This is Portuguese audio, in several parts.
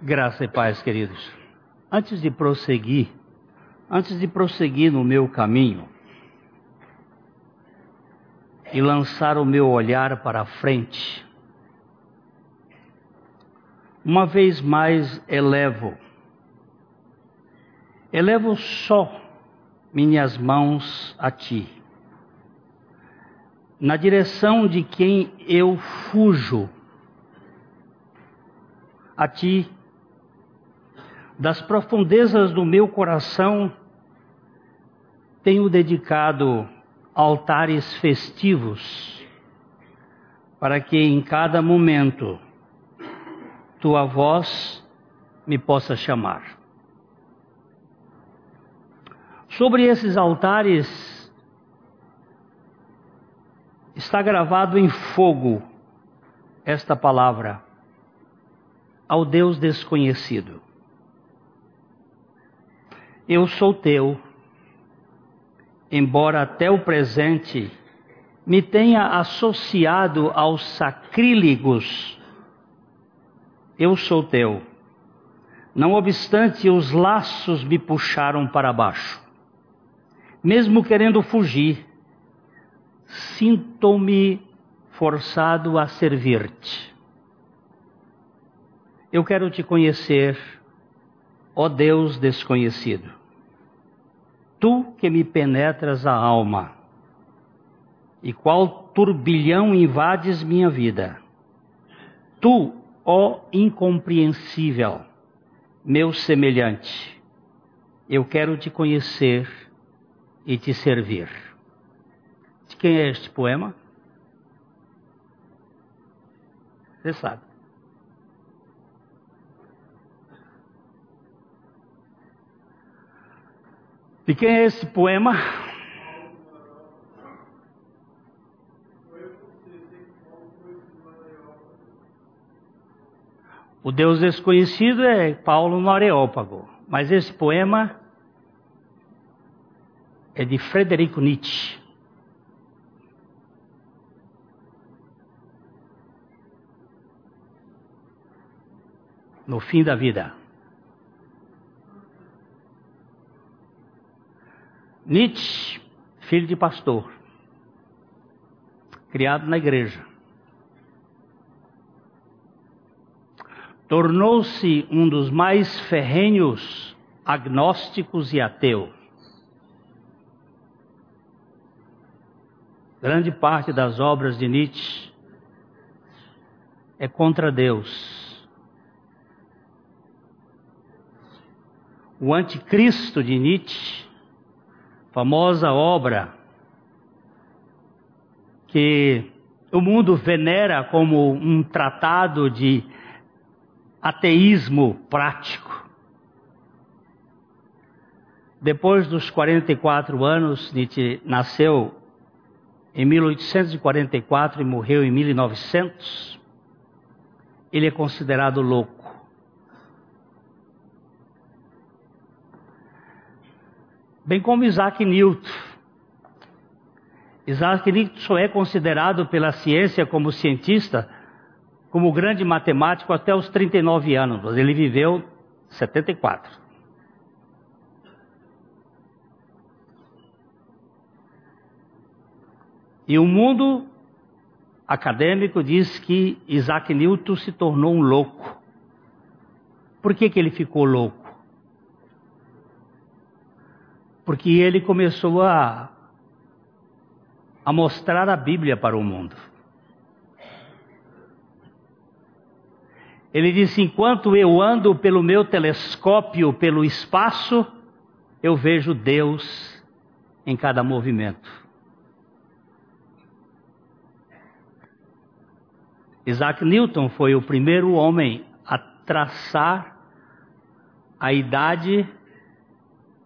Graça e paz, queridos. Antes de prosseguir, antes de prosseguir no meu caminho e lançar o meu olhar para a frente, uma vez mais elevo, elevo só minhas mãos a Ti, na direção de quem eu fujo, a Ti das profundezas do meu coração, tenho dedicado altares festivos para que em cada momento tua voz me possa chamar. Sobre esses altares está gravado em fogo esta palavra ao Deus desconhecido. Eu sou teu, embora até o presente me tenha associado aos sacrílegos, eu sou teu. Não obstante, os laços me puxaram para baixo. Mesmo querendo fugir, sinto-me forçado a servir-te. Eu quero te conhecer, ó Deus desconhecido tu que me penetras a alma, e qual turbilhão invades minha vida. Tu, ó incompreensível, meu semelhante, eu quero te conhecer e te servir. De quem é este poema? Você sabe. De quem é esse poema? O Deus desconhecido é Paulo no Areópago, mas esse poema é de Frederico Nietzsche. No fim da vida. Nietzsche, filho de pastor, criado na igreja, tornou-se um dos mais ferrenhos agnósticos e ateus. Grande parte das obras de Nietzsche é contra Deus. O anticristo de Nietzsche famosa obra que o mundo venera como um tratado de ateísmo prático. Depois dos 44 anos, Nietzsche nasceu em 1844 e morreu em 1900. Ele é considerado louco. Bem como Isaac Newton. Isaac Newton só é considerado pela ciência como cientista, como grande matemático até os 39 anos, mas ele viveu 74. E o mundo acadêmico diz que Isaac Newton se tornou um louco. Por que, que ele ficou louco? Porque ele começou a, a mostrar a Bíblia para o mundo. Ele disse: enquanto eu ando pelo meu telescópio, pelo espaço, eu vejo Deus em cada movimento. Isaac Newton foi o primeiro homem a traçar a idade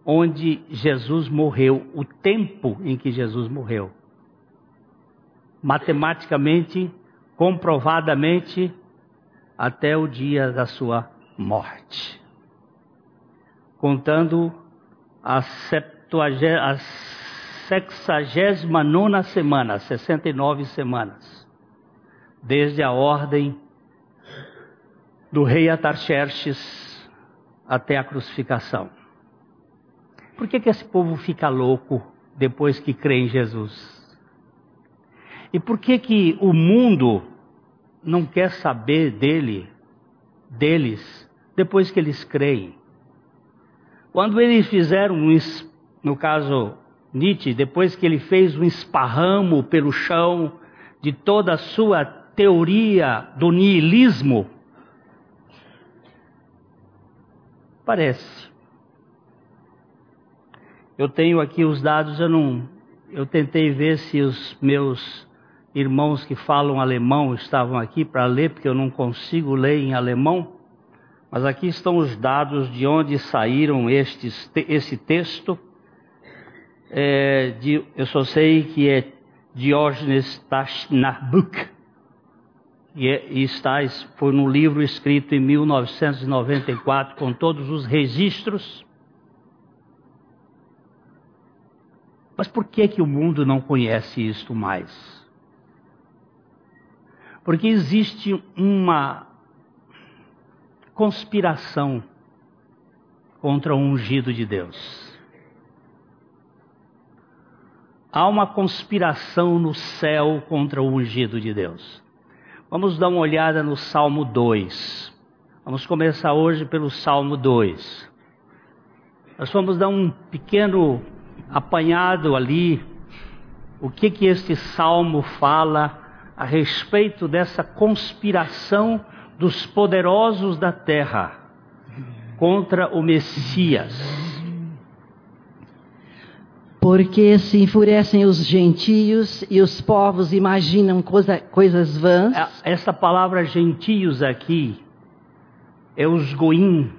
onde Jesus morreu, o tempo em que Jesus morreu. Matematicamente, comprovadamente, até o dia da sua morte. Contando a, a sexagésima nona semana, 69 semanas, desde a ordem do rei Atarxerxes até a crucificação. Por que, que esse povo fica louco depois que crê em Jesus? E por que que o mundo não quer saber dele, deles, depois que eles creem? Quando eles fizeram, no caso Nietzsche, depois que ele fez um esparramo pelo chão de toda a sua teoria do niilismo, parece. Eu tenho aqui os dados, eu não, eu tentei ver se os meus irmãos que falam alemão estavam aqui para ler, porque eu não consigo ler em alemão. Mas aqui estão os dados de onde saíram estes, esse texto. É, de, eu só sei que é Diógenes Tashnabuk, e, é, e está, foi num livro escrito em 1994, com todos os registros. Mas por que, que o mundo não conhece isto mais? Porque existe uma conspiração contra o ungido de Deus. Há uma conspiração no céu contra o ungido de Deus. Vamos dar uma olhada no Salmo 2. Vamos começar hoje pelo Salmo 2. Nós vamos dar um pequeno apanhado ali, o que que este salmo fala a respeito dessa conspiração dos poderosos da terra contra o Messias. Porque se enfurecem os gentios e os povos imaginam coisa, coisas vãs. É, essa palavra gentios aqui é os goins,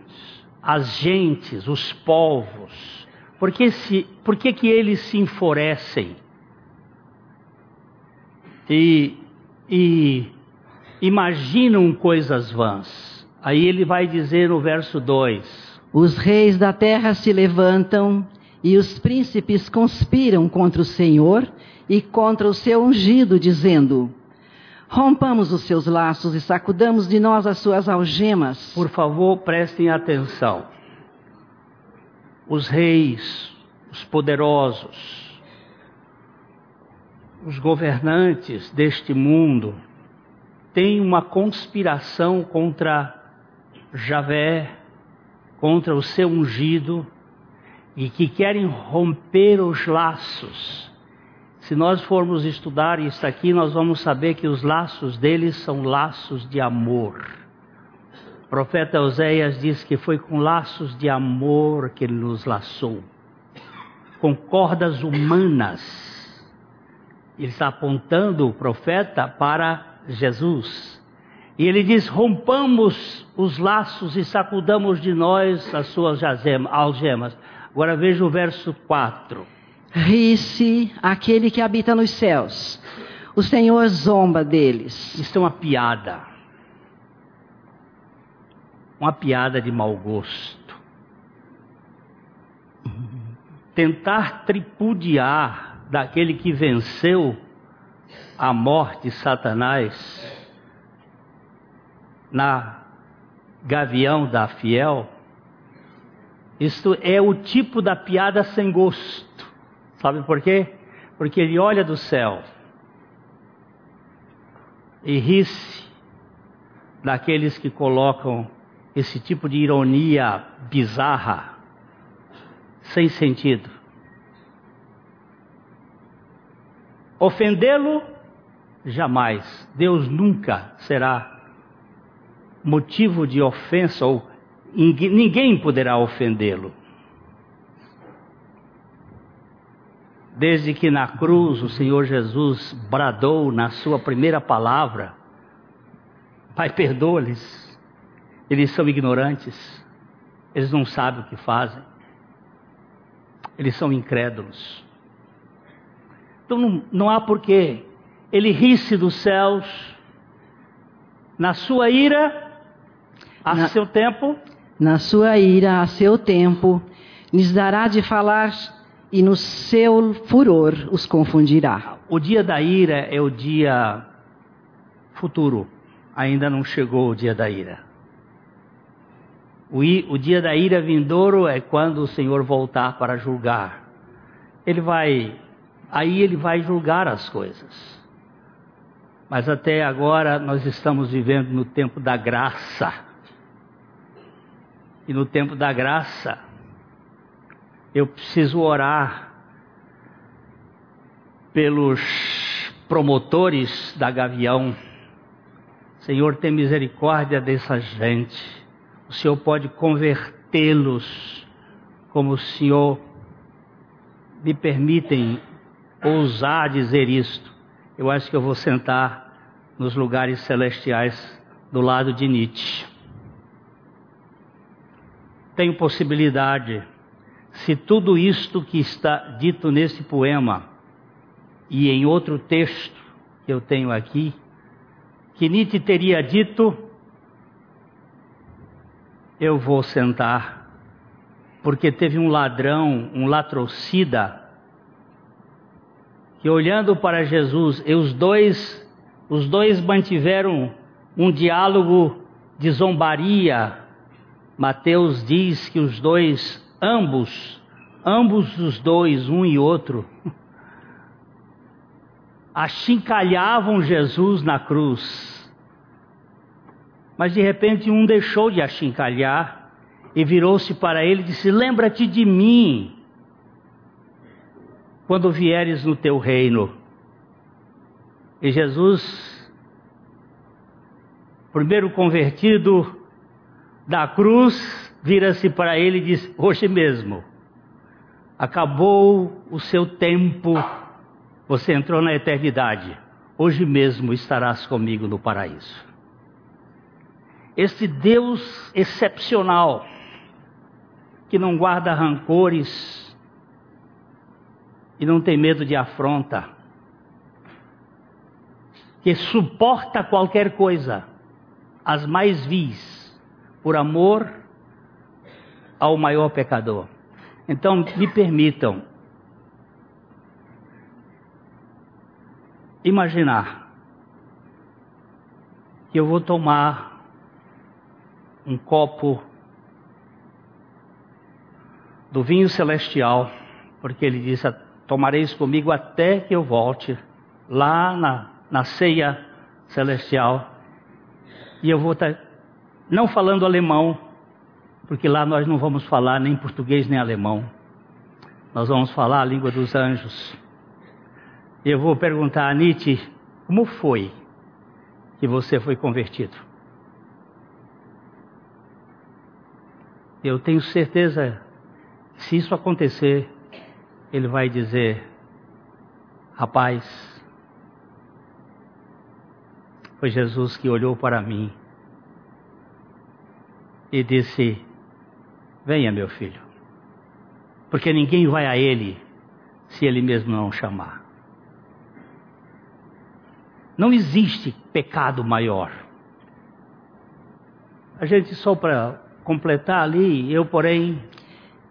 as gentes, os povos. Por que, se, por que, que eles se enfurecem? E e imaginam coisas vãs. Aí ele vai dizer no verso 2: Os reis da terra se levantam e os príncipes conspiram contra o Senhor e contra o seu ungido, dizendo: Rompamos os seus laços e sacudamos de nós as suas algemas. Por favor, prestem atenção. Os reis, os poderosos, os governantes deste mundo têm uma conspiração contra Javé, contra o seu ungido, e que querem romper os laços. Se nós formos estudar isso aqui, nós vamos saber que os laços deles são laços de amor. O profeta Oséias diz que foi com laços de amor que ele nos laçou, com cordas humanas ele está apontando o profeta para Jesus. E ele diz: rompamos os laços e sacudamos de nós as suas algemas. Agora veja o verso 4. Ri-se aquele que habita nos céus. O Senhor zomba deles. Isso é uma piada. Uma piada de mau gosto. Tentar tripudiar daquele que venceu a morte, Satanás, na gavião da fiel, isto é o tipo da piada sem gosto. Sabe por quê? Porque ele olha do céu e ri-se daqueles que colocam esse tipo de ironia bizarra, sem sentido. Ofendê-lo, jamais. Deus nunca será motivo de ofensa ou ninguém poderá ofendê-lo. Desde que na cruz o Senhor Jesus bradou na sua primeira palavra: Pai, perdoa-lhes, eles são ignorantes, eles não sabem o que fazem, eles são incrédulos. Então não, não há porquê. Ele ri-se dos céus, na sua ira, a na, seu tempo. Na sua ira, a seu tempo, lhes dará de falar e no seu furor os confundirá. O dia da ira é o dia futuro. Ainda não chegou o dia da ira. O, dia da ira vindouro é quando o Senhor voltar para julgar. Ele vai, aí ele vai julgar as coisas. Mas até agora nós estamos vivendo no tempo da graça. E no tempo da graça, eu preciso orar pelos promotores da Gavião. Senhor, tem misericórdia dessa gente. O Senhor pode convertê-los, como o Senhor me permitem ousar dizer isto. Eu acho que eu vou sentar nos lugares celestiais do lado de Nietzsche. Tenho possibilidade, se tudo isto que está dito nesse poema e em outro texto que eu tenho aqui, que Nietzsche teria dito, eu vou sentar, porque teve um ladrão, um latrocida, que olhando para Jesus, e os dois, os dois mantiveram um diálogo de zombaria. Mateus diz que os dois, ambos, ambos os dois, um e outro, achincalhavam Jesus na cruz. Mas de repente um deixou de achincalhar e virou-se para ele e disse: Lembra-te de mim quando vieres no teu reino. E Jesus, primeiro convertido da cruz, vira-se para ele e diz: Hoje mesmo, acabou o seu tempo você entrou na eternidade. Hoje mesmo estarás comigo no paraíso. Esse Deus excepcional, que não guarda rancores e não tem medo de afronta, que suporta qualquer coisa, as mais vis, por amor ao maior pecador. Então, me permitam imaginar que eu vou tomar um copo do vinho celestial, porque ele disse: Tomareis comigo até que eu volte lá na, na ceia celestial. E eu vou estar, tá, não falando alemão, porque lá nós não vamos falar nem português nem alemão. Nós vamos falar a língua dos anjos. Eu vou perguntar a Nietzsche como foi que você foi convertido. Eu tenho certeza, se isso acontecer, ele vai dizer: Rapaz, foi Jesus que olhou para mim e disse: Venha, meu filho, porque ninguém vai a ele se ele mesmo não chamar. Não existe pecado maior. A gente só para completar ali, eu porém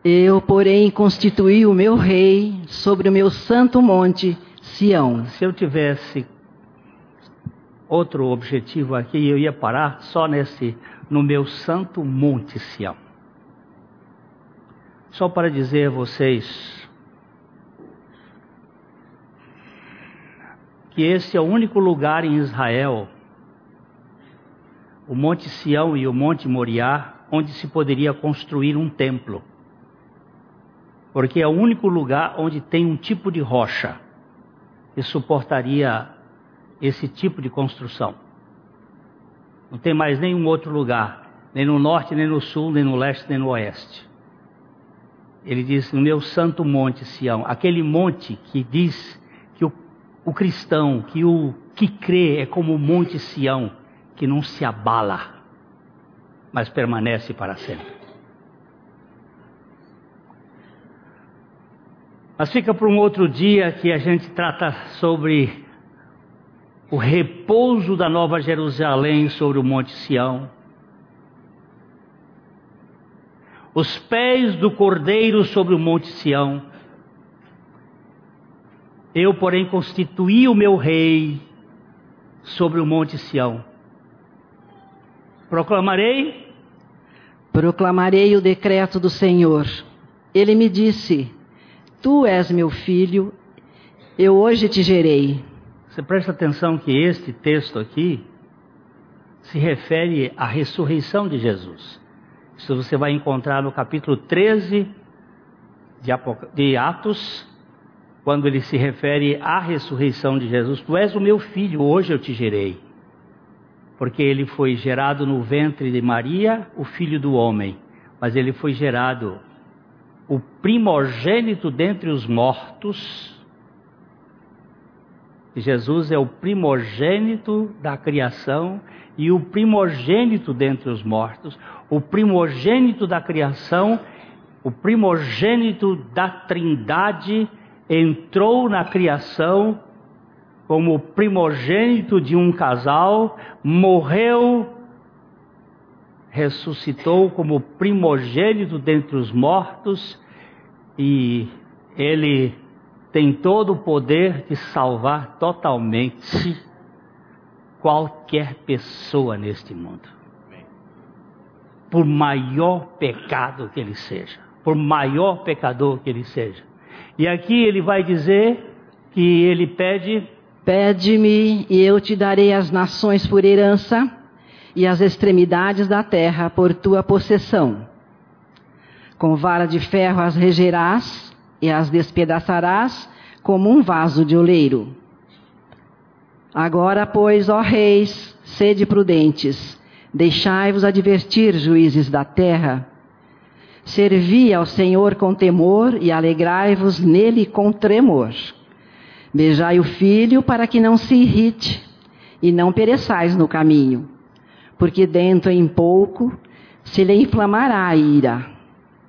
eu, porém, constituí o meu rei sobre o meu santo monte, Sião. Se eu tivesse outro objetivo aqui, eu ia parar só nesse, no meu santo monte, Sião. Só para dizer a vocês, que esse é o único lugar em Israel, o Monte Sião e o Monte Moriá, onde se poderia construir um templo. Porque é o único lugar onde tem um tipo de rocha que suportaria esse tipo de construção. Não tem mais nenhum outro lugar, nem no norte, nem no sul, nem no leste, nem no oeste. Ele diz: No meu santo monte Sião, aquele monte que diz o cristão, que o que crê é como o monte Sião, que não se abala, mas permanece para sempre. Mas fica para um outro dia que a gente trata sobre o repouso da Nova Jerusalém sobre o Monte Sião. Os pés do Cordeiro sobre o Monte Sião. Eu, porém, constituí o meu rei sobre o monte Sião. Proclamarei Proclamarei o decreto do Senhor. Ele me disse: Tu és meu filho, eu hoje te gerei. Você presta atenção que este texto aqui se refere à ressurreição de Jesus. Isso você vai encontrar no capítulo 13 de, de Atos, quando ele se refere à ressurreição de Jesus. Tu és o meu filho, hoje eu te gerei. Porque ele foi gerado no ventre de Maria, o filho do homem. Mas ele foi gerado o primogênito dentre os mortos. Jesus é o primogênito da criação e o primogênito dentre os mortos, o primogênito da criação, o primogênito da Trindade entrou na criação como primogênito de um casal, morreu, ressuscitou como primogênito dentre os mortos e ele tem todo o poder de salvar totalmente qualquer pessoa neste mundo. Por maior pecado que ele seja, por maior pecador que ele seja. E aqui ele vai dizer que ele pede: Pede-me e eu te darei as nações por herança e as extremidades da terra por tua possessão. Com vara de ferro as regerás e as despedaçarás como um vaso de oleiro. Agora, pois, ó reis, sede prudentes, deixai-vos advertir, juízes da terra. Servi ao Senhor com temor e alegrai-vos nele com tremor. Beijai o filho para que não se irrite e não pereçais no caminho, porque dentro em pouco se lhe inflamará a ira.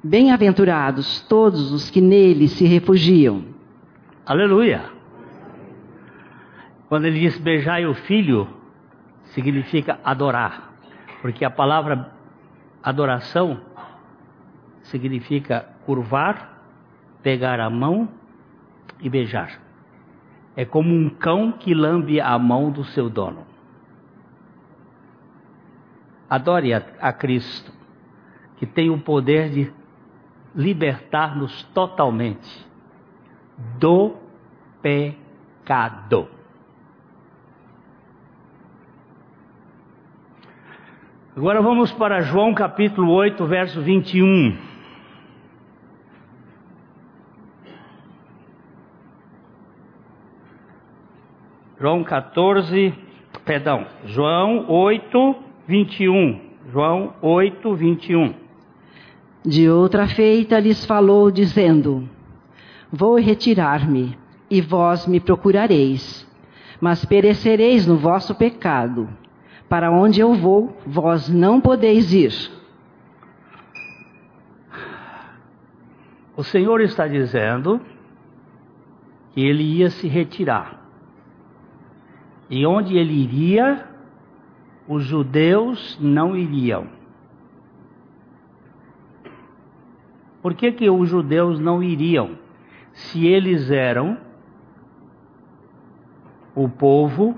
Bem-aventurados todos os que nele se refugiam. Aleluia! Quando ele diz beijai o filho, significa adorar, porque a palavra adoração significa curvar, pegar a mão e beijar. É como um cão que lambe a mão do seu dono. Adore a, a Cristo, que tem o poder de libertar-nos totalmente do pecado. Agora vamos para João capítulo 8, verso 21. João 14, perdão, João 8, 21. João 8, 21. De outra feita lhes falou, dizendo: Vou retirar-me, e vós me procurareis, mas perecereis no vosso pecado. Para onde eu vou, vós não podeis ir. O Senhor está dizendo que ele ia se retirar. E onde ele iria, os judeus não iriam. Por que, que os judeus não iriam? Se eles eram o povo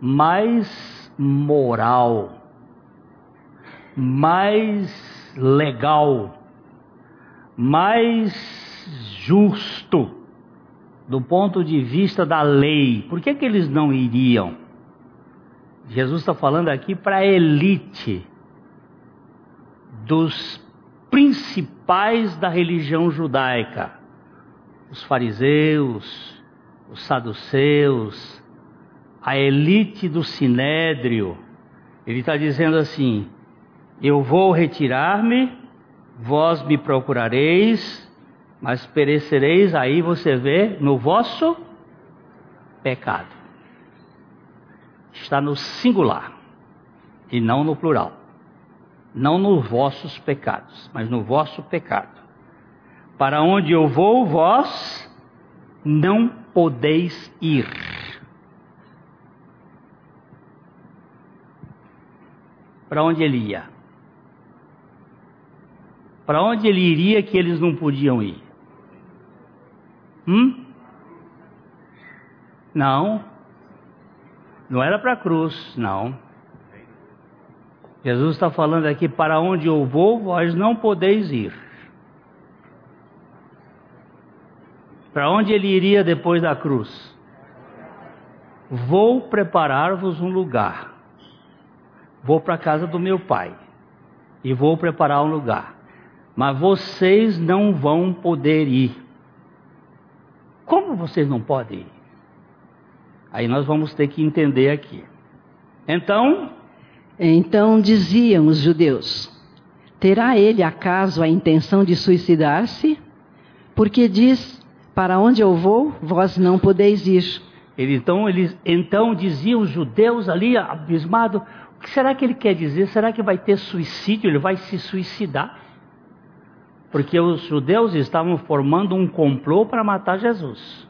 mais moral, mais legal, mais justo do ponto de vista da lei. Por que, que eles não iriam? Jesus está falando aqui para a elite dos principais da religião judaica, os fariseus, os saduceus, a elite do sinédrio. Ele está dizendo assim: Eu vou retirar-me, vós me procurareis, mas perecereis, aí você vê, no vosso pecado. Está no singular e não no plural. Não nos vossos pecados, mas no vosso pecado. Para onde eu vou, vós não podeis ir. para onde ele ia? Para onde ele iria que eles não podiam ir? Hum? Não. Não era para a cruz, não. Jesus está falando aqui: para onde eu vou, vós não podeis ir. Para onde ele iria depois da cruz? Vou preparar-vos um lugar. Vou para a casa do meu pai e vou preparar um lugar. Mas vocês não vão poder ir. Como vocês não podem ir? Aí nós vamos ter que entender aqui. Então. Então diziam os judeus: Terá ele acaso a intenção de suicidar-se? Porque diz: Para onde eu vou, vós não podeis ir. Ele, então, eles, então diziam os judeus ali, abismados: O que será que ele quer dizer? Será que vai ter suicídio? Ele vai se suicidar? Porque os judeus estavam formando um complô para matar Jesus.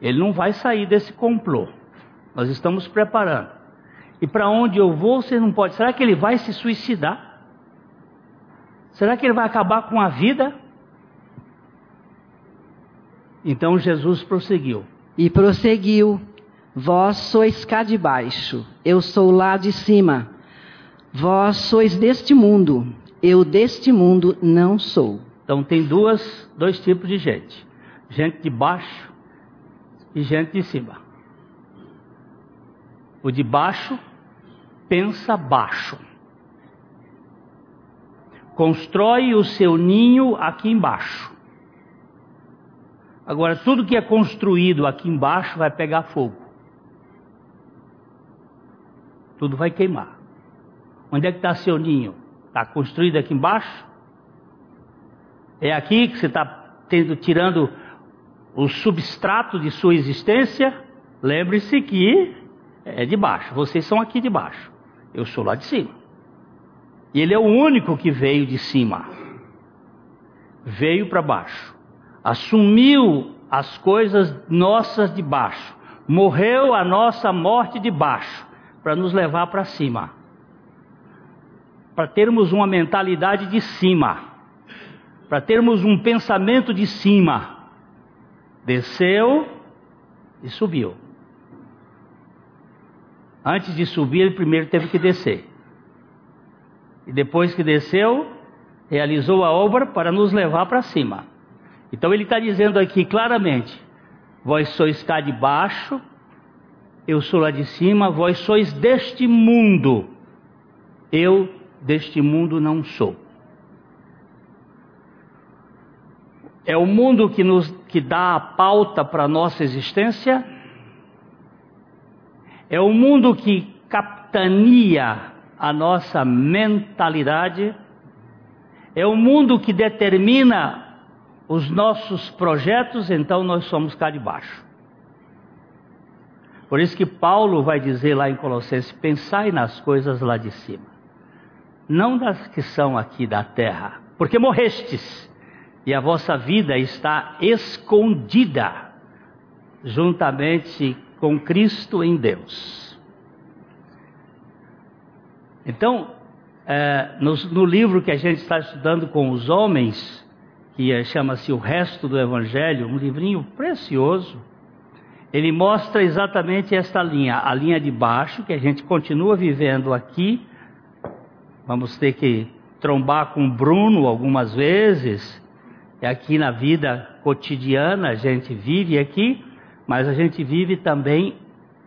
Ele não vai sair desse complô. Nós estamos preparando. E para onde eu vou, você não pode. Será que ele vai se suicidar? Será que ele vai acabar com a vida? Então Jesus prosseguiu. E prosseguiu: Vós sois cá de baixo, eu sou lá de cima. Vós sois deste mundo, eu deste mundo não sou. Então tem duas, dois tipos de gente: gente de baixo e gente de cima. O de baixo pensa baixo. Constrói o seu ninho aqui embaixo. Agora, tudo que é construído aqui embaixo vai pegar fogo. Tudo vai queimar. Onde é que está seu ninho? Está construído aqui embaixo? É aqui que você está tirando o substrato de sua existência? Lembre-se que é de baixo. Vocês são aqui de baixo. Eu sou lá de cima. E ele é o único que veio de cima. Veio para baixo assumiu as coisas nossas de baixo, morreu a nossa morte de baixo, para nos levar para cima, para termos uma mentalidade de cima, para termos um pensamento de cima. Desceu e subiu. Antes de subir, ele primeiro teve que descer. E depois que desceu, realizou a obra para nos levar para cima. Então ele está dizendo aqui claramente: vós sois cá de baixo, eu sou lá de cima, vós sois deste mundo, eu deste mundo não sou. É o mundo que nos que dá a pauta para a nossa existência. É o mundo que capitania a nossa mentalidade. É o mundo que determina os nossos projetos, então nós somos cá de baixo. Por isso que Paulo vai dizer lá em Colossenses: pensai nas coisas lá de cima, não das que são aqui da terra, porque morrestes e a vossa vida está escondida juntamente com Cristo em Deus. Então, é, no, no livro que a gente está estudando com os homens, que é, chama-se O Resto do Evangelho, um livrinho precioso. Ele mostra exatamente esta linha, a linha de baixo, que a gente continua vivendo aqui. Vamos ter que trombar com Bruno algumas vezes. É aqui na vida cotidiana, a gente vive aqui, mas a gente vive também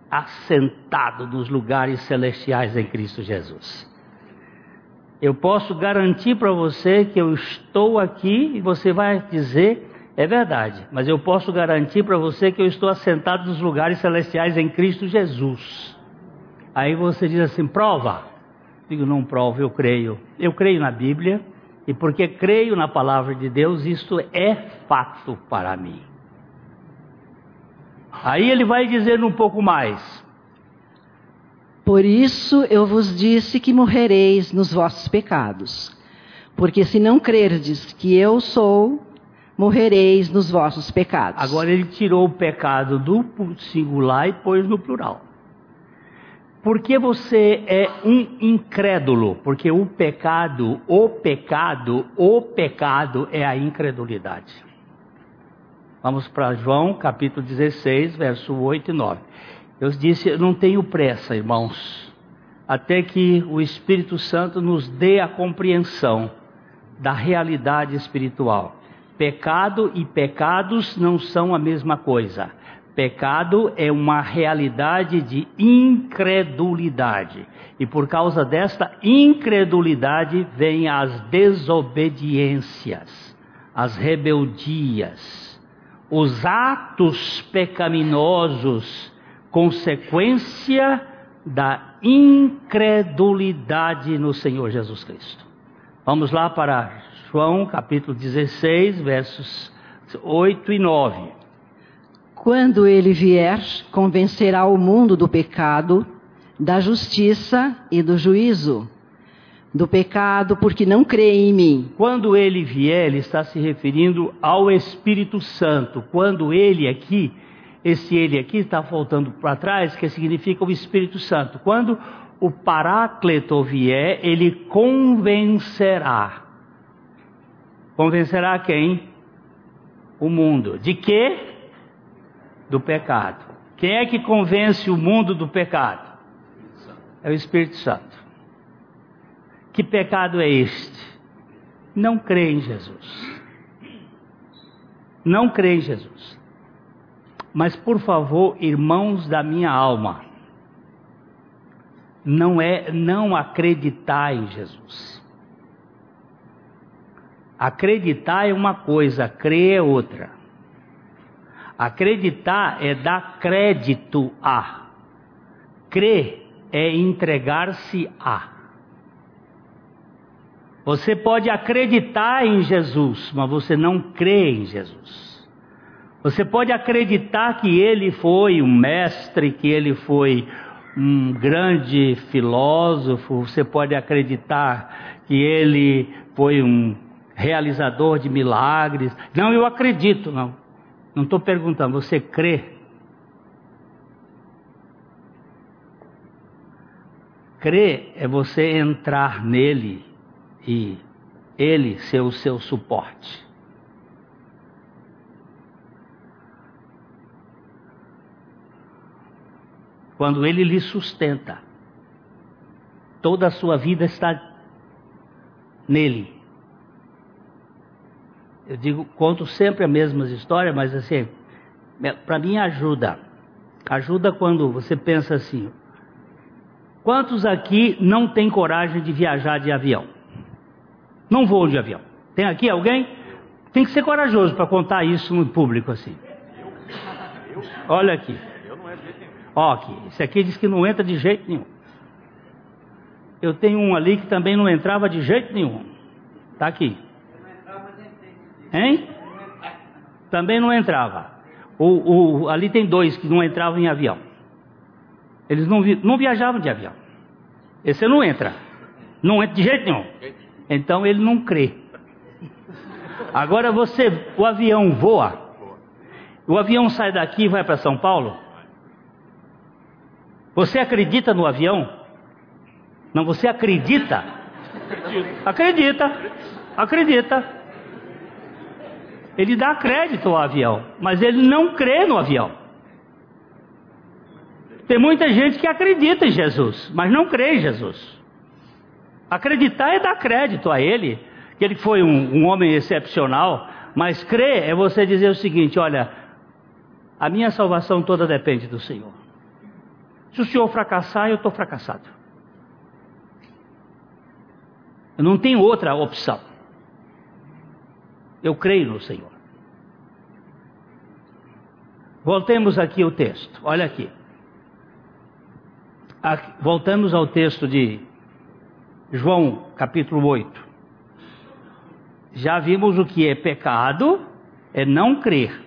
assentado nos lugares celestiais em Cristo Jesus. Eu posso garantir para você que eu estou aqui e você vai dizer, é verdade, mas eu posso garantir para você que eu estou assentado nos lugares celestiais em Cristo Jesus. Aí você diz assim: prova. Digo, não provo, eu creio. Eu creio na Bíblia e porque creio na palavra de Deus, isto é fato para mim. Aí ele vai dizer um pouco mais: por isso eu vos disse que morrereis nos vossos pecados. Porque se não crerdes que eu sou, morrereis nos vossos pecados. Agora ele tirou o pecado do singular e pôs no plural. Porque você é um incrédulo? Porque o pecado, o pecado, o pecado é a incredulidade. Vamos para João capítulo 16, verso 8 e 9. Eu disse: Eu não tenho pressa, irmãos, até que o Espírito Santo nos dê a compreensão da realidade espiritual. Pecado e pecados não são a mesma coisa. Pecado é uma realidade de incredulidade. E por causa desta incredulidade vem as desobediências, as rebeldias, os atos pecaminosos, consequência da incredulidade no Senhor Jesus Cristo. Vamos lá para João capítulo 16, versos 8 e 9. Quando ele vier, convencerá o mundo do pecado, da justiça e do juízo. Do pecado, porque não crê em mim. Quando ele vier, ele está se referindo ao Espírito Santo. Quando ele aqui, esse ele aqui está voltando para trás, que significa o Espírito Santo. Quando o Paráclito vier, ele convencerá. Convencerá quem? O mundo. De quê? Do pecado. Quem é que convence o mundo do pecado? É o Espírito Santo. Que pecado é este? Não crê em Jesus. Não crê em Jesus. Mas por favor, irmãos da minha alma, não é não acreditar em Jesus. Acreditar é uma coisa, crer é outra. Acreditar é dar crédito a. Crer é entregar-se a. Você pode acreditar em Jesus, mas você não crê em Jesus. Você pode acreditar que ele foi um mestre, que ele foi um grande filósofo, você pode acreditar que ele foi um realizador de milagres. Não, eu acredito, não. Não estou perguntando, você crê? Crer é você entrar nele e ele ser o seu suporte. Quando ele lhe sustenta, toda a sua vida está nele. Eu digo, conto sempre as mesmas histórias, mas assim, para mim ajuda. Ajuda quando você pensa assim: quantos aqui não tem coragem de viajar de avião? Não voam de avião. Tem aqui alguém? Tem que ser corajoso para contar isso no público assim. Olha aqui. Ó, aqui. Esse aqui diz que não entra de jeito nenhum. Eu tenho um ali que também não entrava de jeito nenhum. Tá aqui. Hein? Também não entrava. O, o, ali tem dois que não entravam em avião. Eles não, vi, não viajavam de avião. Esse não entra. Não entra de jeito nenhum. Então ele não crê. Agora você, o avião voa. O avião sai daqui e vai para São Paulo. Você acredita no avião? Não, você acredita? Acredita. Acredita. Ele dá crédito ao avião, mas ele não crê no avião. Tem muita gente que acredita em Jesus, mas não crê em Jesus. Acreditar é dar crédito a ele, que ele foi um, um homem excepcional, mas crer é você dizer o seguinte: olha, a minha salvação toda depende do Senhor. Se o Senhor fracassar, eu estou fracassado. Eu não tenho outra opção. Eu creio no Senhor. Voltemos aqui ao texto. Olha aqui. Voltamos ao texto de João, capítulo 8. Já vimos o que é pecado, é não crer.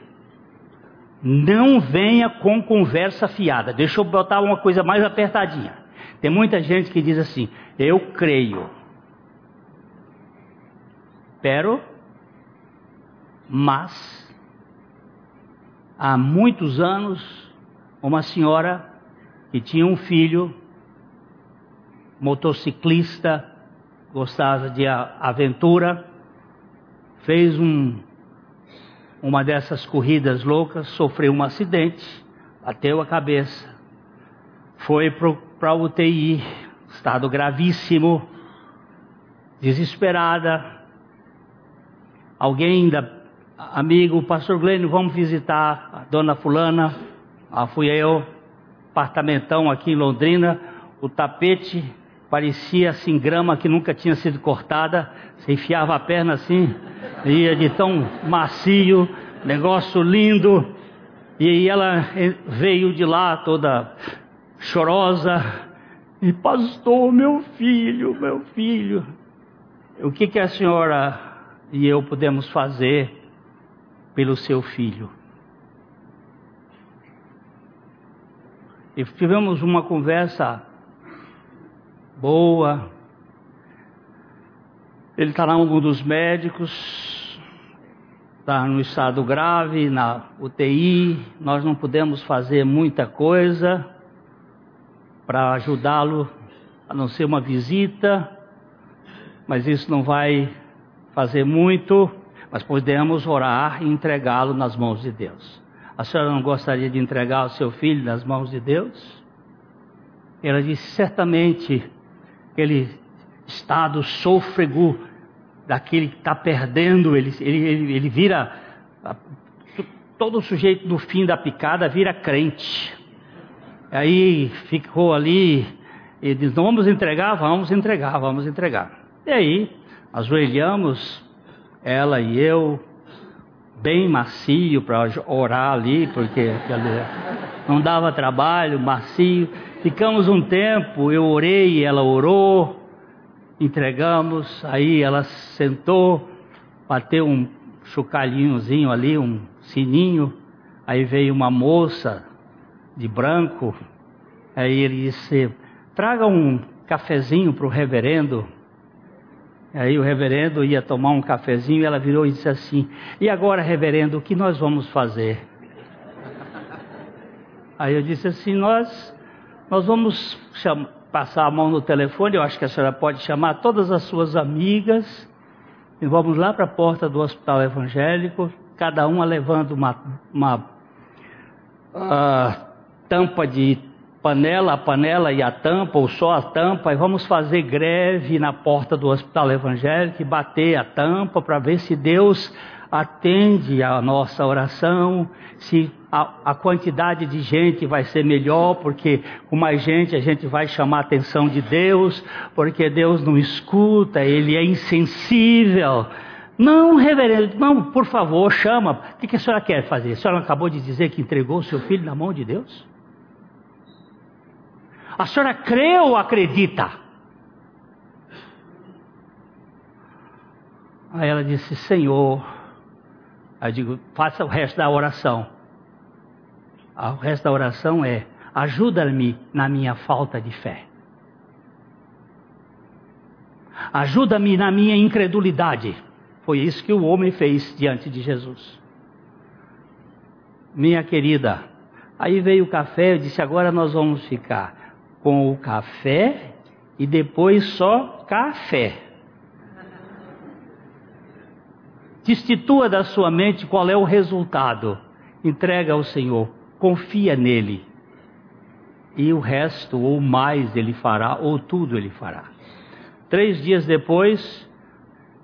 Não venha com conversa fiada. Deixa eu botar uma coisa mais apertadinha. Tem muita gente que diz assim: Eu creio. Pero mas, há muitos anos, uma senhora que tinha um filho, motociclista, gostava de aventura, fez um, uma dessas corridas loucas, sofreu um acidente, bateu a cabeça, foi para a UTI, estado gravíssimo, desesperada. Alguém da amigo, pastor Glênio, vamos visitar a dona fulana. Ah, fui eu, apartamentão aqui em Londrina, o tapete parecia assim grama que nunca tinha sido cortada, você enfiava a perna assim, ia de tão macio, negócio lindo. E ela veio de lá toda chorosa, e pastor, meu filho, meu filho, o que, que a senhora e eu podemos fazer pelo seu filho? E tivemos uma conversa boa. Ele está lá um dos médicos, está no estado grave, na UTI. Nós não podemos fazer muita coisa para ajudá-lo, a não ser uma visita, mas isso não vai fazer muito. Mas podemos orar e entregá-lo nas mãos de Deus. A senhora não gostaria de entregar o seu filho nas mãos de Deus? Ela disse: certamente aquele estado sôfrego daquele que está perdendo, ele, ele, ele, vira, todo sujeito no fim da picada vira crente. Aí ficou ali e diz: vamos entregar, vamos entregar, vamos entregar. E aí, ajoelhamos, ela e eu, bem macio para orar ali, porque não dava trabalho, macio. Ficamos um tempo, eu orei, ela orou, entregamos, aí ela sentou, bateu um chocalhinhozinho ali, um sininho, aí veio uma moça de branco, aí ele disse, traga um cafezinho para o reverendo. Aí o reverendo ia tomar um cafezinho e ela virou e disse assim, e agora reverendo, o que nós vamos fazer? Aí eu disse assim, nós nós vamos passar a mão no telefone, eu acho que a senhora pode chamar todas as suas amigas, e vamos lá para a porta do hospital evangélico, cada uma levando uma, uma uh, tampa de panela, a panela e a tampa, ou só a tampa, e vamos fazer greve na porta do hospital evangélico e bater a tampa para ver se Deus atende a nossa oração, se a, a, quantidade de gente vai ser melhor, porque com mais gente a gente vai chamar a atenção de Deus, porque Deus não escuta, Ele é insensível. Não, reverendo, não, por favor, chama. O que a senhora quer fazer? A senhora acabou de dizer que entregou o seu filho na mão de Deus? A senhora crê ou acredita? Aí ela disse: Senhor, Aí eu digo, faça o resto da oração. O resto da oração é: ajuda-me na minha falta de fé. Ajuda-me na minha incredulidade. Foi isso que o homem fez diante de Jesus. Minha querida, aí veio o café, eu disse: agora nós vamos ficar com o café e depois só café. Destitua da sua mente qual é o resultado. Entrega ao Senhor, confia nele. E o resto, ou mais, ele fará, ou tudo ele fará. Três dias depois,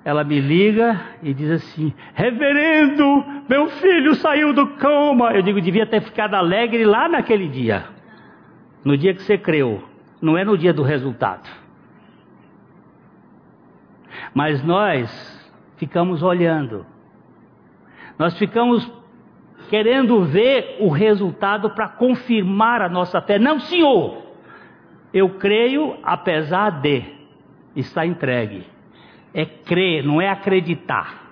ela me liga e diz assim: Reverendo, meu filho saiu do coma. Eu digo: devia ter ficado alegre lá naquele dia, no dia que você creu, não é no dia do resultado. Mas nós ficamos olhando. Nós ficamos querendo ver o resultado para confirmar a nossa fé. Não, Senhor, eu creio apesar de. Está entregue. É crer, não é acreditar.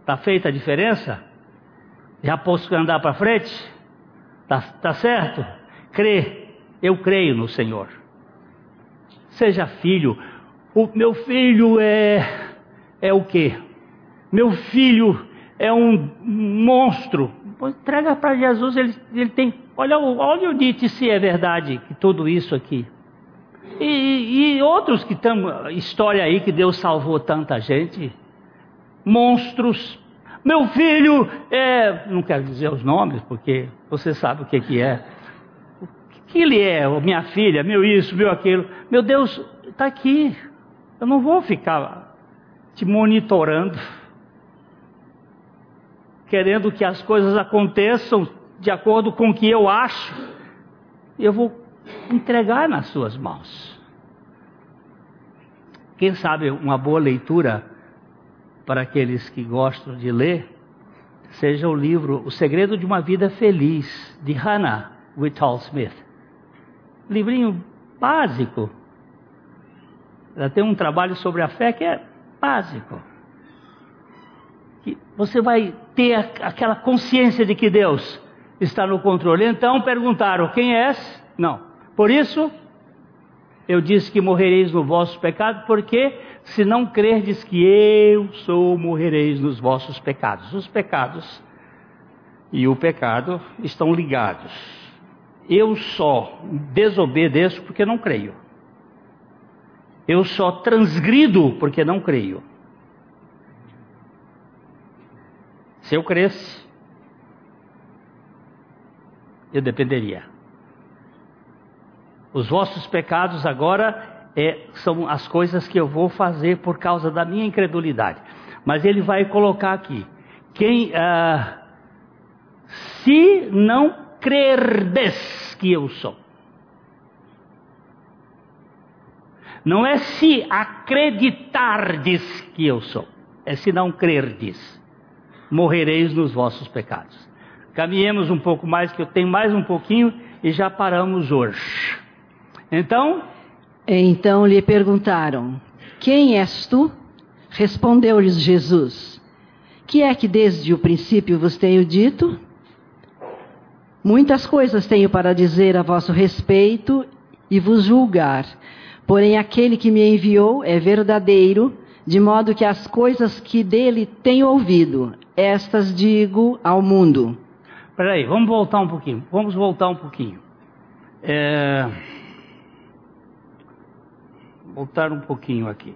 Está feita a diferença? Já posso andar para frente? Está tá certo? Crê. Eu creio no Senhor. Seja filho. O meu filho é é o quê? Meu filho é um monstro. entrega para Jesus, ele, ele tem. Olha, olha o Nietzsche se é verdade que tudo isso aqui. E, e outros que estão. História aí que Deus salvou tanta gente. Monstros. Meu filho é. Não quero dizer os nomes, porque você sabe o que, que é. Que ele é? Minha filha, meu isso, meu aquilo. Meu Deus, está aqui. Eu não vou ficar te monitorando, querendo que as coisas aconteçam de acordo com o que eu acho. Eu vou entregar nas suas mãos. Quem sabe uma boa leitura para aqueles que gostam de ler seja o livro O Segredo de uma Vida Feliz, de Hannah Whitall Smith. Livrinho básico. Ela tem um trabalho sobre a fé que é básico. Que você vai ter aquela consciência de que Deus está no controle. Então perguntaram: Quem és? Não. Por isso, eu disse que morrereis no vosso pecado, porque se não crerdes que eu sou, morrereis nos vossos pecados. Os pecados e o pecado estão ligados. Eu só desobedeço porque não creio. Eu só transgrido porque não creio. Se eu cresce, eu dependeria. Os vossos pecados agora é, são as coisas que eu vou fazer por causa da minha incredulidade. Mas ele vai colocar aqui: quem ah, se não crerdes que eu sou. Não é se acreditardes que eu sou, é se não crerdes, morrereis nos vossos pecados. Caminhemos um pouco mais, que eu tenho mais um pouquinho e já paramos hoje. Então? Então lhe perguntaram: Quem és tu? Respondeu-lhes Jesus: Que é que desde o princípio vos tenho dito? Muitas coisas tenho para dizer a vosso respeito e vos julgar. Porém, aquele que me enviou é verdadeiro, de modo que as coisas que dele tenho ouvido, estas digo ao mundo. Peraí, vamos voltar um pouquinho. Vamos voltar um pouquinho. É voltar um pouquinho aqui.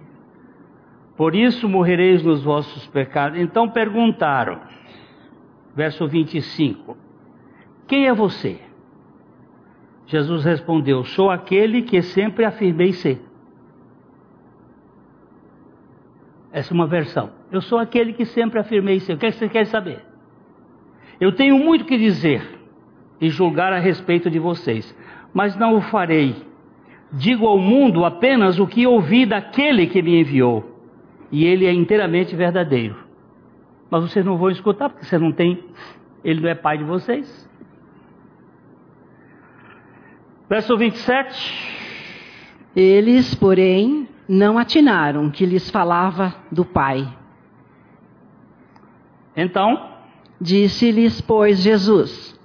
Por isso morrereis nos vossos pecados. Então perguntaram, verso 25: Quem é você? Jesus respondeu: Sou aquele que sempre afirmei ser. Essa é uma versão. Eu sou aquele que sempre afirmei ser. O que, é você quer saber? Eu tenho muito que dizer e julgar a respeito de vocês, mas não o farei Digo ao mundo apenas o que ouvi daquele que me enviou, e ele é inteiramente verdadeiro. Mas vocês não vão escutar, porque você não tem, ele não é pai de vocês. Verso 27. Eles, porém, não atinaram que lhes falava do Pai. Então, disse-lhes, pois, Jesus: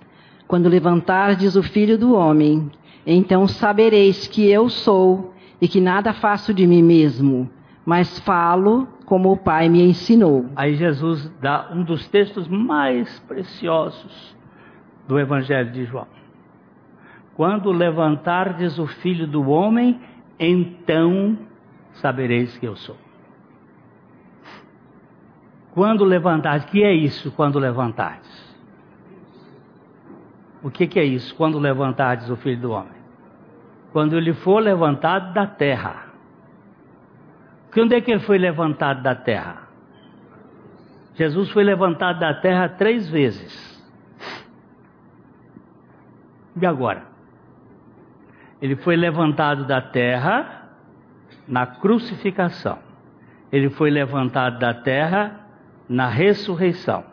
Quando levantardes o filho do homem, então sabereis que eu sou e que nada faço de mim mesmo, mas falo como o Pai me ensinou. Aí Jesus dá um dos textos mais preciosos do Evangelho de João. Quando levantardes o filho do homem, então sabereis que eu sou. Quando levantardes, que é isso quando levantardes? O que, que é isso? Quando levantardes o filho do homem? Quando ele for levantado da terra. Quando é que ele foi levantado da terra? Jesus foi levantado da terra três vezes. E agora? Ele foi levantado da terra na crucificação. Ele foi levantado da terra na ressurreição.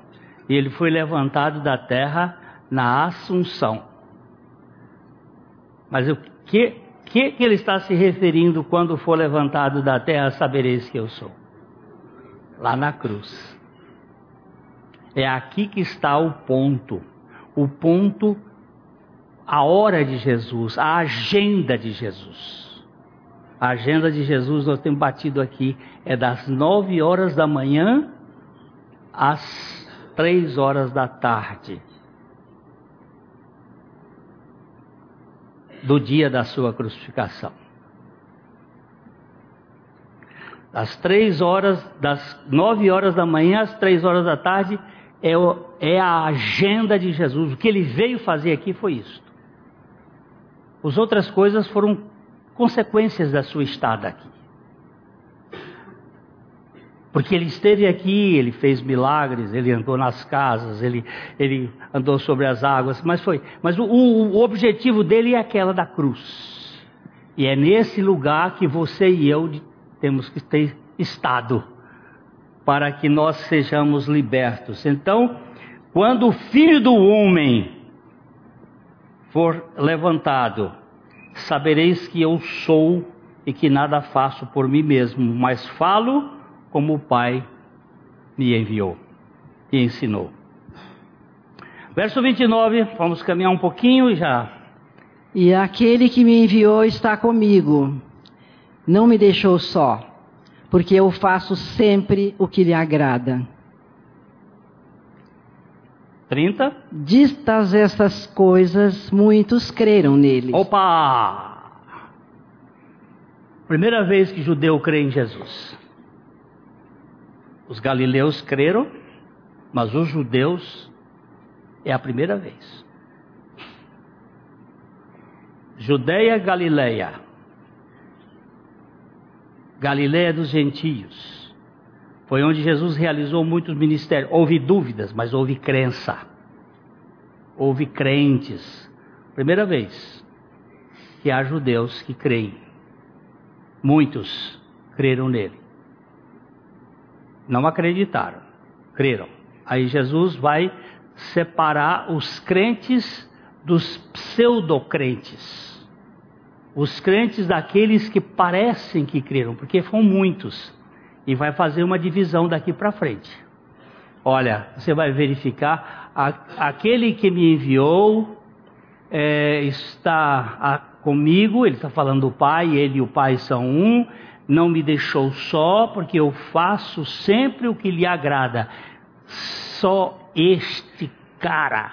E ele foi levantado da terra na Assunção. Mas o que, que, que ele está se referindo quando for levantado da terra, sabereis que eu sou? Lá na cruz. É aqui que está o ponto. O ponto, a hora de Jesus, a agenda de Jesus. A agenda de Jesus, nós temos batido aqui, é das nove horas da manhã às três horas da tarde. do dia da sua crucificação. Das três horas, das nove horas da manhã às três horas da tarde, é, o, é a agenda de Jesus. O que ele veio fazer aqui foi isso. As outras coisas foram consequências da sua estada aqui. Porque ele esteve aqui, ele fez milagres, ele andou nas casas, ele, ele andou sobre as águas, mas foi. Mas o, o objetivo dele é aquela da cruz. E é nesse lugar que você e eu temos que ter estado para que nós sejamos libertos. Então, quando o filho do homem for levantado, sabereis que eu sou e que nada faço por mim mesmo, mas falo como o Pai me enviou e ensinou. Verso 29, vamos caminhar um pouquinho já. E aquele que me enviou está comigo, não me deixou só, porque eu faço sempre o que lhe agrada. 30. Distas estas coisas, muitos creram nele. Opa! Primeira vez que judeu crê em Jesus. Os galileus creram, mas os judeus é a primeira vez. Judeia, Galileia. Galileia dos gentios. Foi onde Jesus realizou muitos ministérios. Houve dúvidas, mas houve crença. Houve crentes. Primeira vez que há judeus que creem. Muitos creram nele não acreditaram, creram. Aí Jesus vai separar os crentes dos pseudocrentes. Os crentes daqueles que parecem que creram, porque foram muitos. E vai fazer uma divisão daqui para frente. Olha, você vai verificar, a, aquele que me enviou é, está a, comigo, ele está falando do Pai, ele e o Pai são um não me deixou só, porque eu faço sempre o que lhe agrada. Só este cara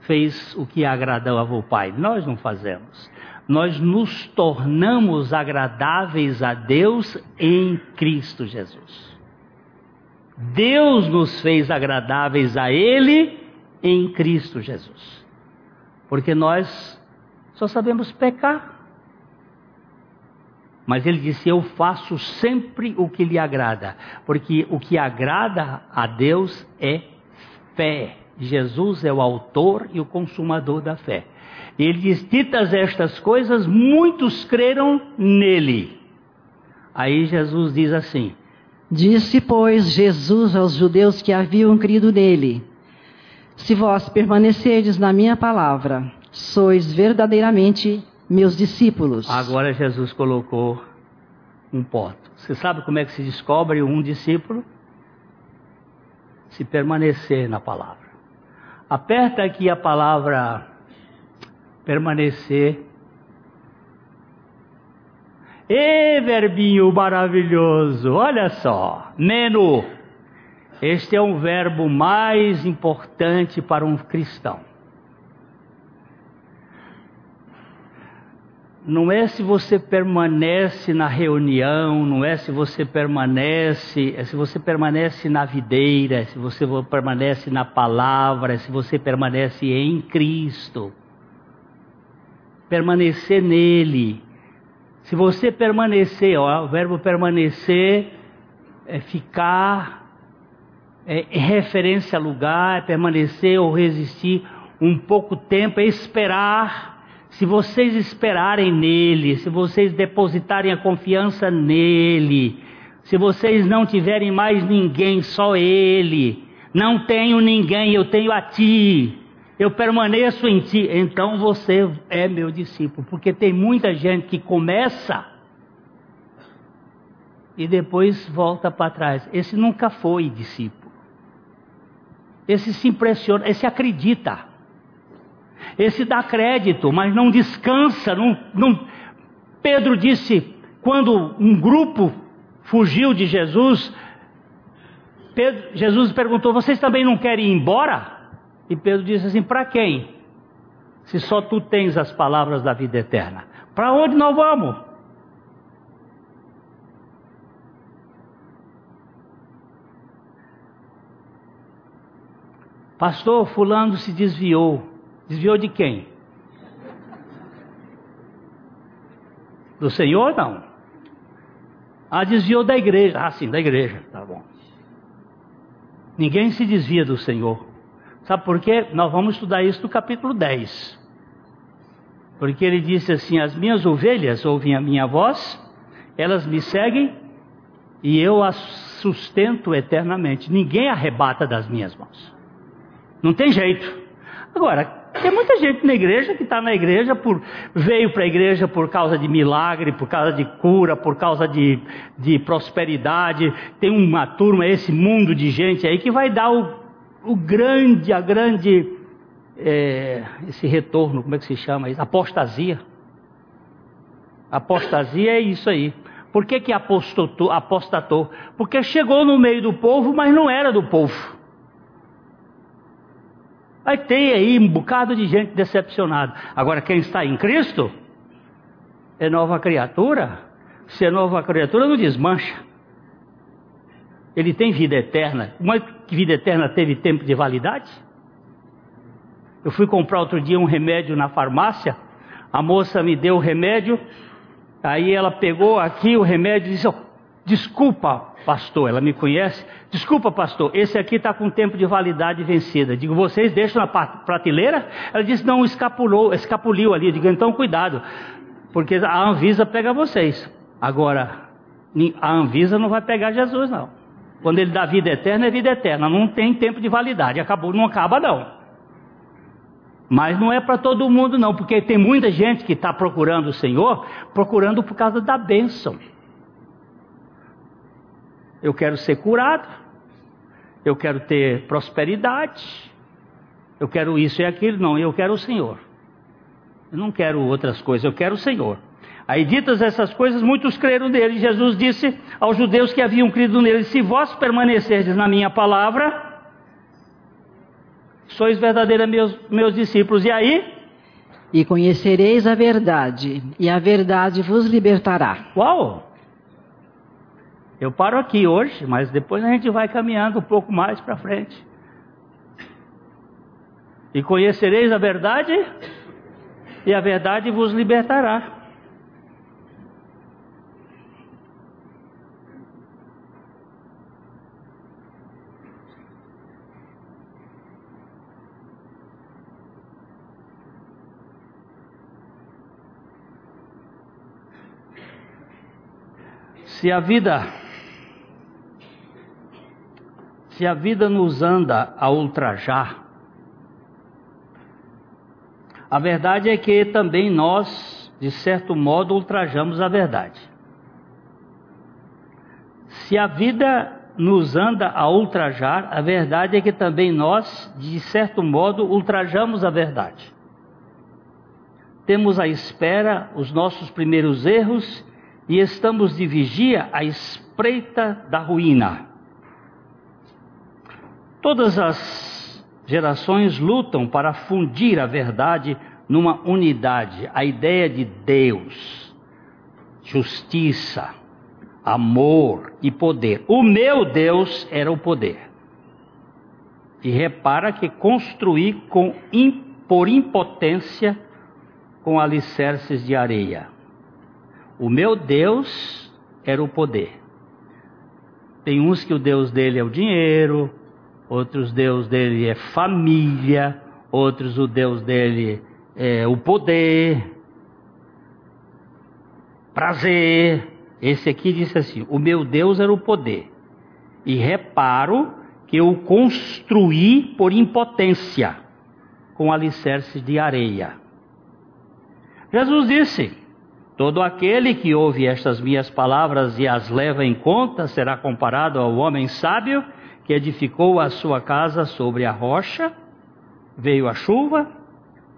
fez o que agradava ao Pai. Nós não fazemos. Nós nos tornamos agradáveis a Deus em Cristo Jesus. Deus nos fez agradáveis a Ele em Cristo Jesus. Porque nós só sabemos pecar. Mas ele disse: Eu faço sempre o que lhe agrada, porque o que agrada a Deus é fé. Jesus é o autor e o consumador da fé. Ele diz: Ditas estas coisas, muitos creram nele. Aí Jesus diz assim: Disse, pois, Jesus aos judeus que haviam crido nele: Se vós permanecerdes na minha palavra, sois verdadeiramente meus discípulos. Agora Jesus colocou um ponto. Você sabe como é que se descobre um discípulo? Se permanecer na palavra. Aperta aqui a palavra permanecer. E verbinho maravilhoso, olha só, menu. Este é um verbo mais importante para um cristão. não é se você permanece na reunião, não é se você permanece, é se você permanece na videira, é se você permanece na palavra, é se você permanece em Cristo. Permanecer nele. Se você permanecer, ó, o verbo permanecer é ficar, é, é referência a lugar, é permanecer ou resistir um pouco tempo, é esperar. Se vocês esperarem nele, se vocês depositarem a confiança nele, se vocês não tiverem mais ninguém, só ele, não tenho ninguém, eu tenho a ti, eu permaneço em ti, então você é meu discípulo, porque tem muita gente que começa e depois volta para trás. Esse nunca foi discípulo. Esse se impressiona, esse acredita. Esse dá crédito, mas não descansa. Não, não... Pedro disse, quando um grupo fugiu de Jesus, Pedro, Jesus perguntou: Vocês também não querem ir embora? E Pedro disse assim: Para quem? Se só tu tens as palavras da vida eterna. Para onde nós vamos? Pastor, Fulano se desviou. Desviou de quem? Do Senhor, não. Ah, desviou da igreja. Ah, sim, da igreja. Tá bom. Ninguém se desvia do Senhor. Sabe por quê? Nós vamos estudar isso no capítulo 10. Porque ele disse assim: As minhas ovelhas ouvem a minha voz, elas me seguem e eu as sustento eternamente. Ninguém arrebata das minhas mãos. Não tem jeito. Agora, tem muita gente na igreja que está na igreja por veio para a igreja por causa de milagre, por causa de cura, por causa de, de prosperidade. Tem uma turma, esse mundo de gente aí que vai dar o, o grande, a grande é, esse retorno, como é que se chama isso? Apostasia. Apostasia é isso aí. Por que, que apostatou, apostatou? Porque chegou no meio do povo, mas não era do povo. Aí tem aí um bocado de gente decepcionada. Agora, quem está em Cristo é nova criatura. Se é nova criatura, não desmancha. Ele tem vida eterna. Uma vida eterna teve tempo de validade? Eu fui comprar outro dia um remédio na farmácia. A moça me deu o remédio. Aí ela pegou aqui o remédio e disse: oh, Desculpa, pastor, ela me conhece. Desculpa, pastor, esse aqui está com tempo de validade vencida. Digo, vocês deixam na prateleira? Ela disse, não, escapulou, escapuliu ali. Digo, então cuidado, porque a Anvisa pega vocês. Agora, a Anvisa não vai pegar Jesus, não. Quando ele dá vida eterna, é vida eterna. Não tem tempo de validade. Acabou, não acaba, não. Mas não é para todo mundo, não, porque tem muita gente que está procurando o Senhor, procurando por causa da bênção eu quero ser curado, eu quero ter prosperidade, eu quero isso e aquilo. Não, eu quero o Senhor. Eu não quero outras coisas, eu quero o Senhor. Aí, ditas essas coisas, muitos creram nele. Jesus disse aos judeus que haviam crido nele: Se vós permanecerdes na minha palavra, sois verdadeiramente meus, meus discípulos. E aí? E conhecereis a verdade, e a verdade vos libertará. Uau! Eu paro aqui hoje, mas depois a gente vai caminhando um pouco mais para frente. E conhecereis a verdade, e a verdade vos libertará. Se a vida se a vida nos anda a ultrajar, a verdade é que também nós, de certo modo, ultrajamos a verdade. Se a vida nos anda a ultrajar, a verdade é que também nós, de certo modo, ultrajamos a verdade. Temos à espera os nossos primeiros erros e estamos de vigia à espreita da ruína. Todas as gerações lutam para fundir a verdade numa unidade, a ideia de Deus, justiça, amor e poder. O meu Deus era o poder. E repara que construí com, por impotência com alicerces de areia. O meu Deus era o poder. Tem uns que o Deus dele é o dinheiro, outros Deus dele é família, outros o Deus dele é o poder, prazer. Esse aqui disse assim: O meu Deus era o poder. E reparo que eu construí por impotência, com alicerces de areia. Jesus disse: Todo aquele que ouve estas minhas palavras e as leva em conta será comparado ao homem sábio que edificou a sua casa sobre a rocha, veio a chuva,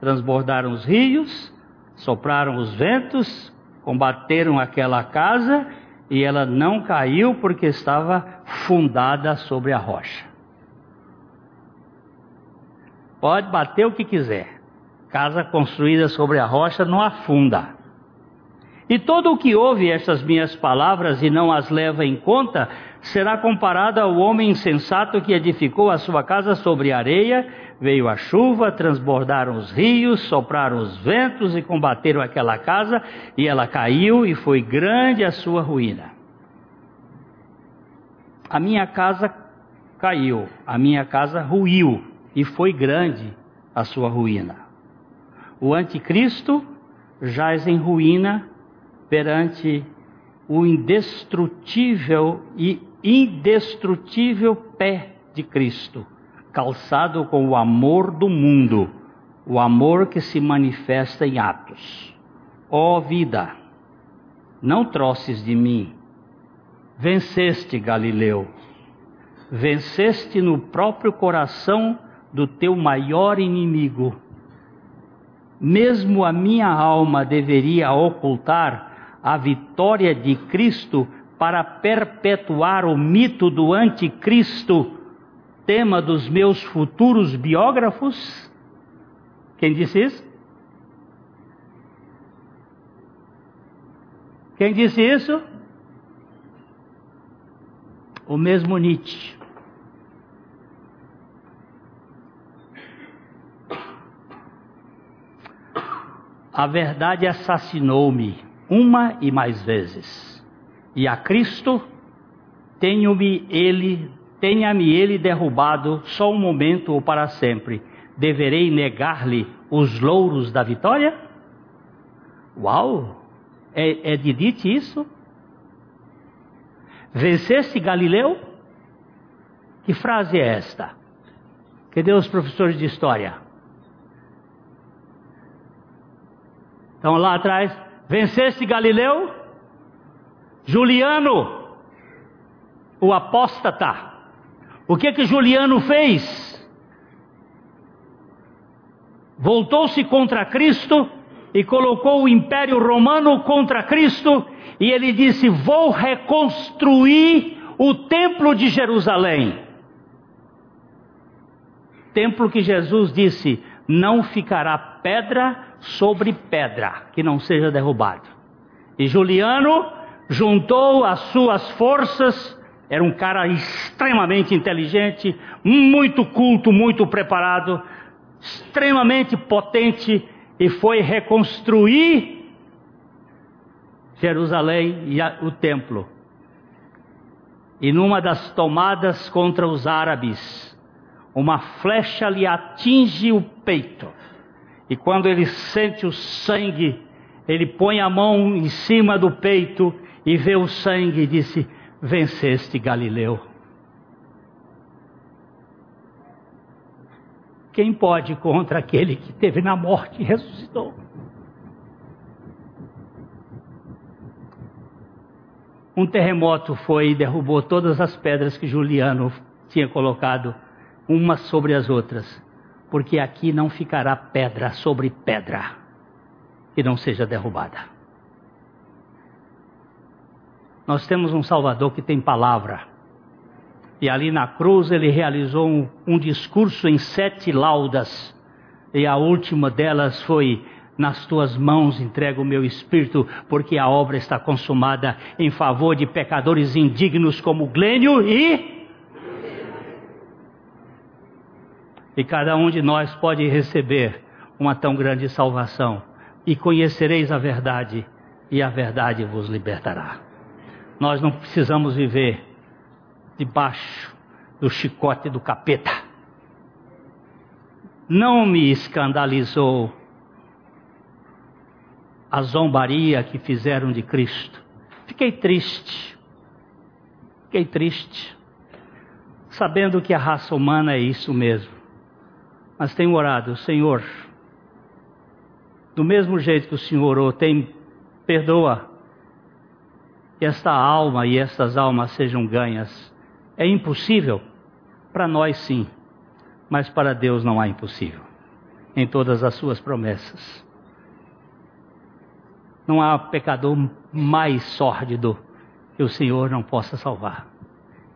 transbordaram os rios, sopraram os ventos, combateram aquela casa e ela não caiu porque estava fundada sobre a rocha. Pode bater o que quiser, casa construída sobre a rocha não afunda. E todo o que ouve estas minhas palavras e não as leva em conta, será comparada ao homem insensato que edificou a sua casa sobre areia, veio a chuva, transbordaram os rios, sopraram os ventos e combateram aquela casa, e ela caiu e foi grande a sua ruína. A minha casa caiu, a minha casa ruiu e foi grande a sua ruína. O anticristo jaz em ruína perante o indestrutível e indestrutível pé de Cristo, calçado com o amor do mundo, o amor que se manifesta em atos. Ó oh vida, não troces de mim, venceste Galileu, venceste no próprio coração do teu maior inimigo. Mesmo a minha alma deveria ocultar a vitória de Cristo para perpetuar o mito do anticristo, tema dos meus futuros biógrafos? Quem disse isso? Quem disse isso? O mesmo Nietzsche. A verdade assassinou-me uma e mais vezes. E a Cristo tenho-me ele, tenha-me ele derrubado só um momento ou para sempre. Deverei negar-lhe os louros da vitória? Uau! É, é de Nietzsche isso? Vencesse Galileu? Que frase é esta? Cadê os professores de história? Então lá atrás, vencesse Galileu, Juliano, o apóstata. O que que Juliano fez? Voltou-se contra Cristo e colocou o Império Romano contra Cristo, e ele disse: Vou reconstruir o Templo de Jerusalém. Templo que Jesus disse: Não ficará pedra sobre pedra, que não seja derrubado. E Juliano juntou as suas forças, era um cara extremamente inteligente, muito culto, muito preparado, extremamente potente, e foi reconstruir Jerusalém e o templo. E numa das tomadas contra os árabes, uma flecha lhe atinge o peito. E quando ele sente o sangue, ele põe a mão em cima do peito e vê o sangue e disse: Venceste Galileu. Quem pode contra aquele que teve na morte e ressuscitou? Um terremoto foi e derrubou todas as pedras que Juliano tinha colocado, umas sobre as outras porque aqui não ficará pedra sobre pedra que não seja derrubada. Nós temos um Salvador que tem palavra. E ali na cruz ele realizou um, um discurso em sete laudas. E a última delas foi: Nas tuas mãos entrego o meu espírito, porque a obra está consumada em favor de pecadores indignos como Glênio e e cada um de nós pode receber uma tão grande salvação. E conhecereis a verdade, e a verdade vos libertará. Nós não precisamos viver debaixo do chicote do capeta. Não me escandalizou a zombaria que fizeram de Cristo. Fiquei triste. Fiquei triste. Sabendo que a raça humana é isso mesmo mas tenho orado, Senhor, do mesmo jeito que o Senhor orou, tem, perdoa que esta alma e estas almas sejam ganhas. É impossível? Para nós sim, mas para Deus não há impossível, em todas as suas promessas. Não há pecador mais sórdido que o Senhor não possa salvar.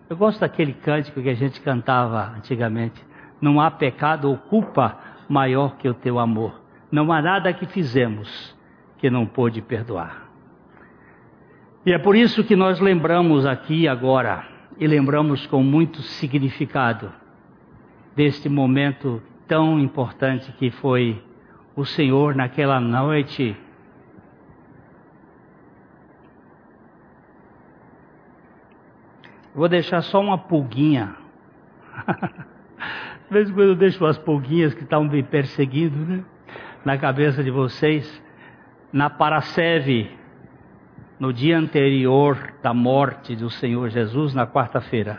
Eu gosto daquele cântico que a gente cantava antigamente. Não há pecado ou culpa maior que o teu amor. Não há nada que fizemos que não pôde perdoar. E é por isso que nós lembramos aqui agora e lembramos com muito significado deste momento tão importante que foi o Senhor naquela noite. Vou deixar só uma pulguinha. De vez em quando eu deixo umas pulguinhas que estão me perseguindo, né? Na cabeça de vocês. Na Paraceve, no dia anterior da morte do Senhor Jesus, na quarta-feira.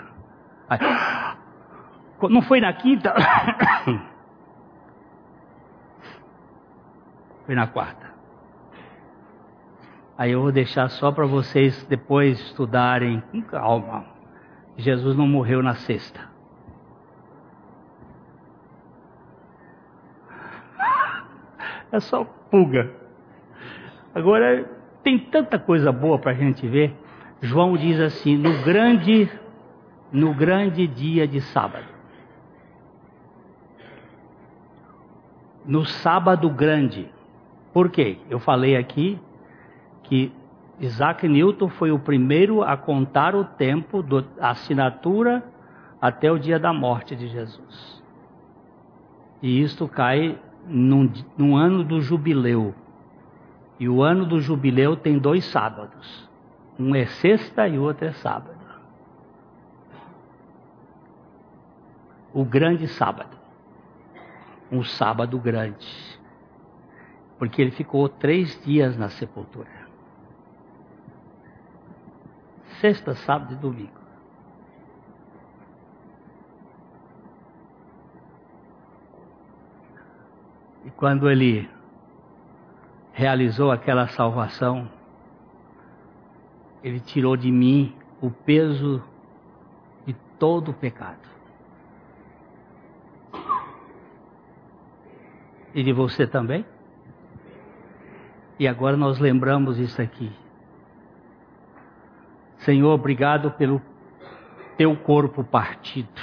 Não foi na quinta? Foi na quarta. Aí eu vou deixar só para vocês depois estudarem com calma. Jesus não morreu na sexta. É só pulga. Agora tem tanta coisa boa para a gente ver. João diz assim: no grande, no grande dia de sábado. No sábado grande. Por quê? Eu falei aqui que Isaac Newton foi o primeiro a contar o tempo da assinatura até o dia da morte de Jesus. E isto cai num, num ano do jubileu. E o ano do jubileu tem dois sábados. Um é sexta e o outro é sábado. O grande sábado. Um sábado grande porque ele ficou três dias na sepultura. Sexta, sábado e domingo. E quando ele realizou aquela salvação, ele tirou de mim o peso de todo o pecado. E de você também? E agora nós lembramos isso aqui. Senhor, obrigado pelo teu corpo partido.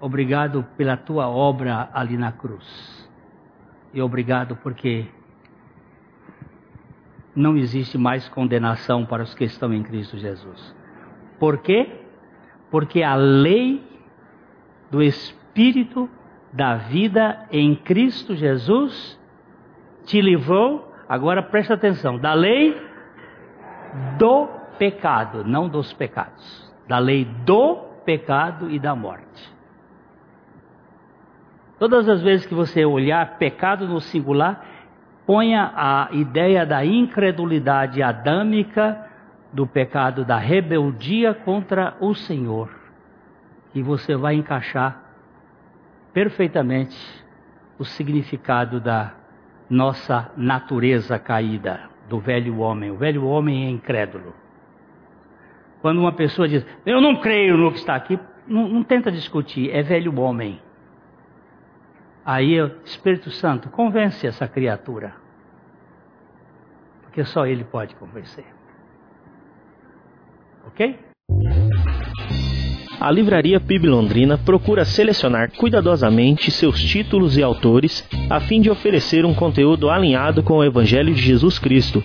Obrigado pela tua obra ali na cruz. E obrigado porque não existe mais condenação para os que estão em Cristo Jesus. Por quê? Porque a lei do Espírito da vida em Cristo Jesus te livrou, agora presta atenção, da lei do pecado, não dos pecados, da lei do pecado e da morte. Todas as vezes que você olhar pecado no singular, ponha a ideia da incredulidade adâmica, do pecado da rebeldia contra o Senhor, e você vai encaixar perfeitamente o significado da nossa natureza caída do velho homem. O velho homem é incrédulo. Quando uma pessoa diz, eu não creio no que está aqui, não, não tenta discutir, é velho homem. Aí, Espírito Santo, convence essa criatura. Porque só ele pode convencer. Ok? A Livraria PIB Londrina procura selecionar cuidadosamente seus títulos e autores a fim de oferecer um conteúdo alinhado com o Evangelho de Jesus Cristo.